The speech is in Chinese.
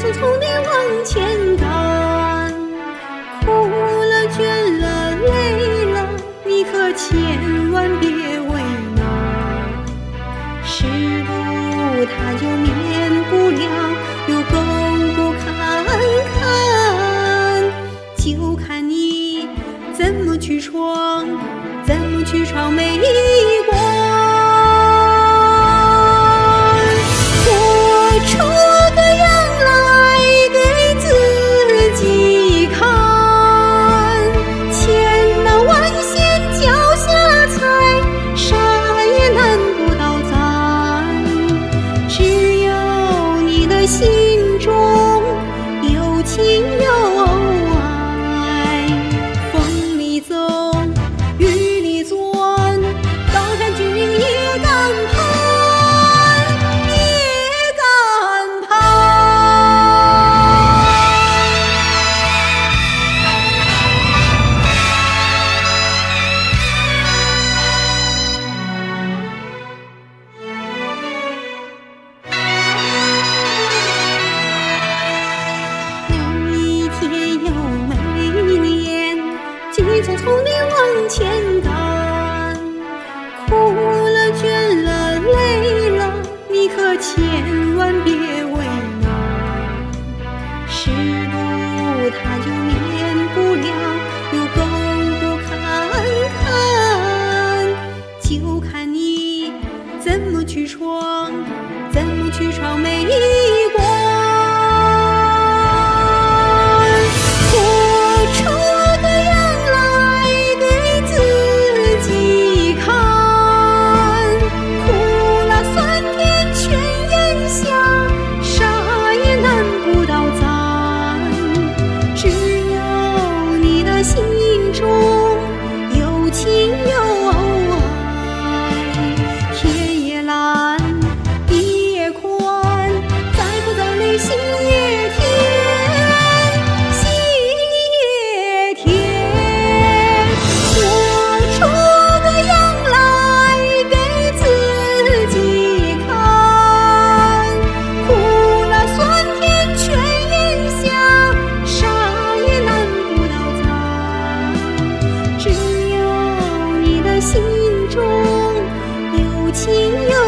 匆匆的往前赶苦了倦了累了你可千万别为难。是不他它就免不了有沟沟坎坎就看你怎么去闯怎么去闯没一千万别为难。心中有情有